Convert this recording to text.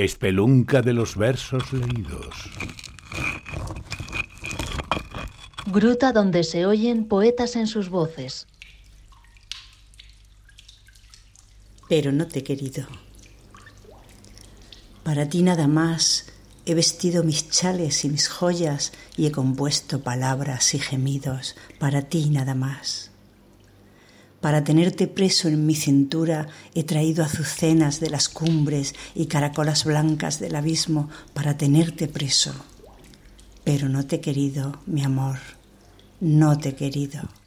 Espelunca de los versos leídos. Gruta donde se oyen poetas en sus voces. Pero no te he querido. Para ti nada más he vestido mis chales y mis joyas y he compuesto palabras y gemidos para ti nada más. Para tenerte preso en mi cintura he traído azucenas de las cumbres y caracolas blancas del abismo para tenerte preso. Pero no te he querido, mi amor, no te he querido.